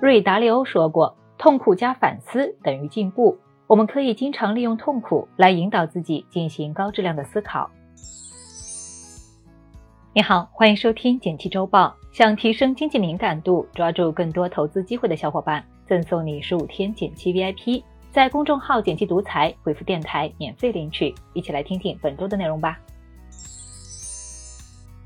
瑞达利欧说过：“痛苦加反思等于进步。”我们可以经常利用痛苦来引导自己进行高质量的思考。你好，欢迎收听简七周报。想提升经济敏感度，抓住更多投资机会的小伙伴，赠送你十五天简七 VIP，在公众号“简七独裁回复“电台”免费领取。一起来听听本周的内容吧。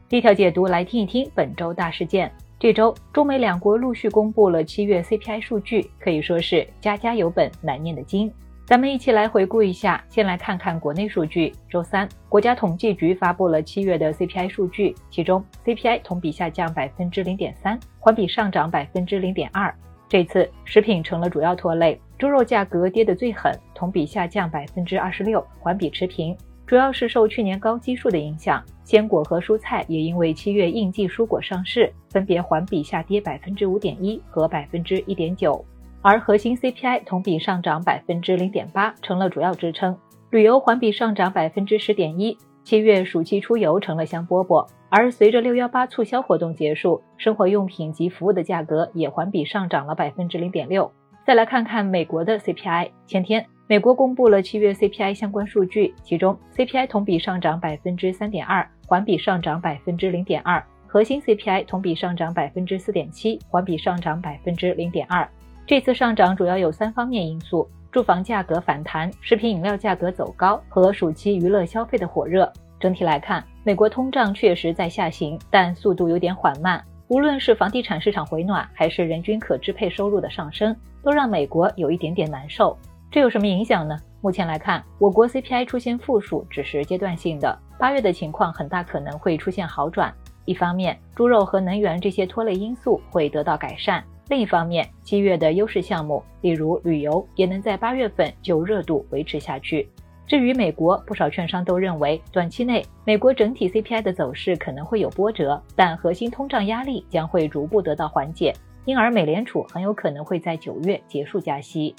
第一条解读，来听一听本周大事件。这周，中美两国陆续公布了七月 CPI 数据，可以说是家家有本难念的经。咱们一起来回顾一下，先来看看国内数据。周三，国家统计局发布了七月的 CPI 数据，其中 CPI 同比下降百分之零点三，环比上涨百分之零点二。这次食品成了主要拖累，猪肉价格跌得最狠，同比下降百分之二十六，环比持平，主要是受去年高基数的影响。鲜果和蔬菜也因为七月应季蔬果上市，分别环比下跌百分之五点一和百分之一点九。而核心 CPI 同比上涨百分之零点八，成了主要支撑。旅游环比上涨百分之十点一，七月暑期出游成了香饽饽。而随着六幺八促销活动结束，生活用品及服务的价格也环比上涨了百分之零点六。再来看看美国的 CPI，前天美国公布了七月 CPI 相关数据，其中 CPI 同比上涨百分之三点二，环比上涨百分之零点二；核心 CPI 同比上涨百分之四点七，环比上涨百分之零点二。这次上涨主要有三方面因素：住房价格反弹、食品饮料价格走高和暑期娱乐消费的火热。整体来看，美国通胀确实在下行，但速度有点缓慢。无论是房地产市场回暖，还是人均可支配收入的上升，都让美国有一点点难受。这有什么影响呢？目前来看，我国 CPI 出现负数只是阶段性的，八月的情况很大可能会出现好转。一方面，猪肉和能源这些拖累因素会得到改善。另一方面，七月的优势项目，例如旅游，也能在八月份就热度维持下去。至于美国，不少券商都认为，短期内美国整体 CPI 的走势可能会有波折，但核心通胀压力将会逐步得到缓解，因而美联储很有可能会在九月结束加息。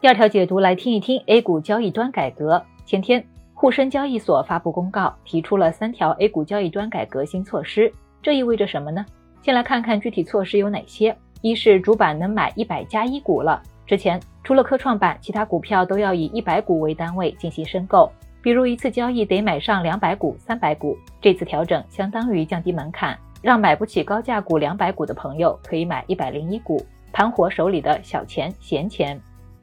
第二条解读来听一听 A 股交易端改革。前天，沪深交易所发布公告，提出了三条 A 股交易端改革新措施，这意味着什么呢？先来看看具体措施有哪些。一是主板能买一百加一股了，之前除了科创板，其他股票都要以一百股为单位进行申购，比如一次交易得买上两百股、三百股。这次调整相当于降低门槛，让买不起高价股两百股的朋友可以买一百零一股，盘活手里的小钱闲钱。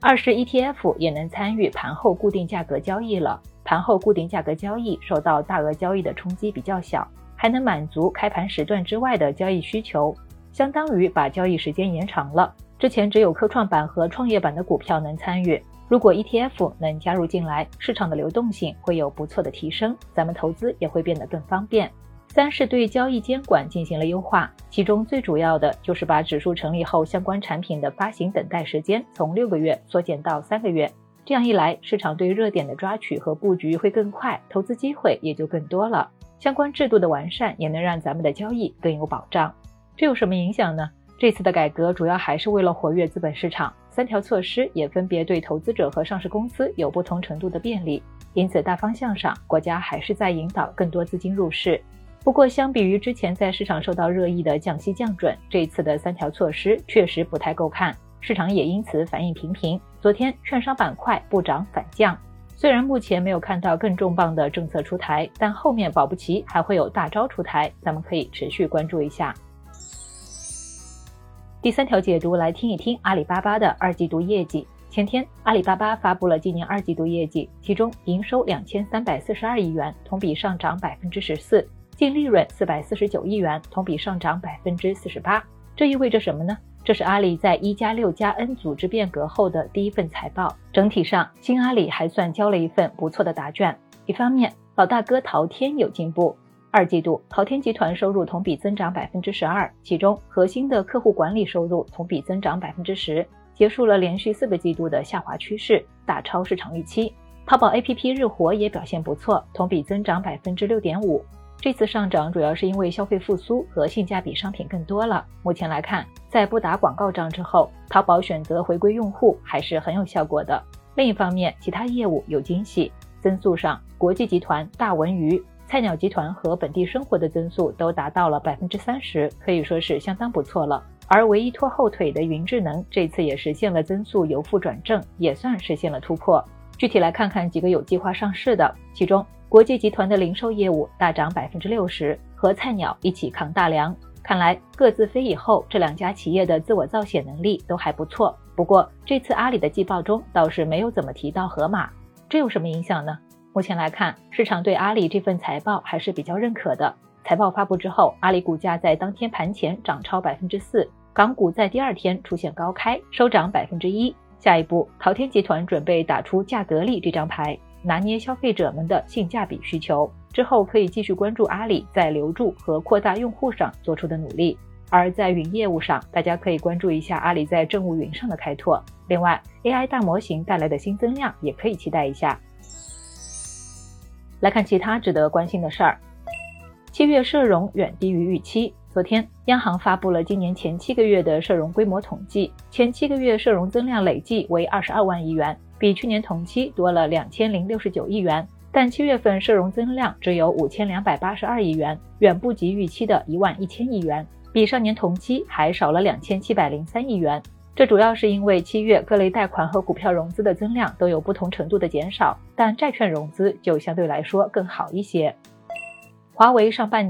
二是 ETF 也能参与盘后固定价格交易了，盘后固定价格交易受到大额交易的冲击比较小。还能满足开盘时段之外的交易需求，相当于把交易时间延长了。之前只有科创板和创业板的股票能参与，如果 ETF 能加入进来，市场的流动性会有不错的提升，咱们投资也会变得更方便。三是对交易监管进行了优化，其中最主要的就是把指数成立后相关产品的发行等待时间从六个月缩减到三个月。这样一来，市场对热点的抓取和布局会更快，投资机会也就更多了。相关制度的完善也能让咱们的交易更有保障。这有什么影响呢？这次的改革主要还是为了活跃资本市场，三条措施也分别对投资者和上市公司有不同程度的便利。因此，大方向上，国家还是在引导更多资金入市。不过，相比于之前在市场受到热议的降息降准，这次的三条措施确实不太够看，市场也因此反应平平。昨天，券商板块不涨反降。虽然目前没有看到更重磅的政策出台，但后面保不齐还会有大招出台，咱们可以持续关注一下。第三条解读来听一听阿里巴巴的二季度业绩。前天，阿里巴巴发布了今年二季度业绩，其中营收两千三百四十二亿元，同比上涨百分之十四；净利润四百四十九亿元，同比上涨百分之四十八。这意味着什么呢？这是阿里在一加六加 N 组织变革后的第一份财报。整体上，新阿里还算交了一份不错的答卷。一方面，老大哥淘天有进步。二季度，淘天集团收入同比增长百分之十二，其中核心的客户管理收入同比增长百分之十，结束了连续四个季度的下滑趋势，大超市场预期。淘宝 APP 日活也表现不错，同比增长百分之六点五。这次上涨主要是因为消费复苏和性价比商品更多了。目前来看，在不打广告仗之后，淘宝选择回归用户还是很有效果的。另一方面，其他业务有惊喜，增速上，国际集团、大文娱、菜鸟集团和本地生活的增速都达到了百分之三十，可以说是相当不错了。而唯一拖后腿的云智能这次也实现了增速由负转正，也算实现了突破。具体来看看几个有计划上市的，其中国际集团的零售业务大涨百分之六十，和菜鸟一起扛大梁。看来各自飞以后，这两家企业的自我造血能力都还不错。不过这次阿里的季报中倒是没有怎么提到盒马，这有什么影响呢？目前来看，市场对阿里这份财报还是比较认可的。财报发布之后，阿里股价在当天盘前涨超百分之四，港股在第二天出现高开，收涨百分之一。下一步，淘天集团准备打出价格力这张牌，拿捏消费者们的性价比需求。之后可以继续关注阿里在留住和扩大用户上做出的努力。而在云业务上，大家可以关注一下阿里在政务云上的开拓。另外，AI 大模型带来的新增量也可以期待一下。来看其他值得关心的事儿，七月社融远低于预期。昨天，央行发布了今年前七个月的社融规模统计，前七个月社融增量累计为二十二万亿元，比去年同期多了两千零六十九亿元。但七月份社融增量只有五千两百八十二亿元，远不及预期的一万一千亿元，比上年同期还少了两千七百零三亿元。这主要是因为七月各类贷款和股票融资的增量都有不同程度的减少，但债券融资就相对来说更好一些。华为上半年。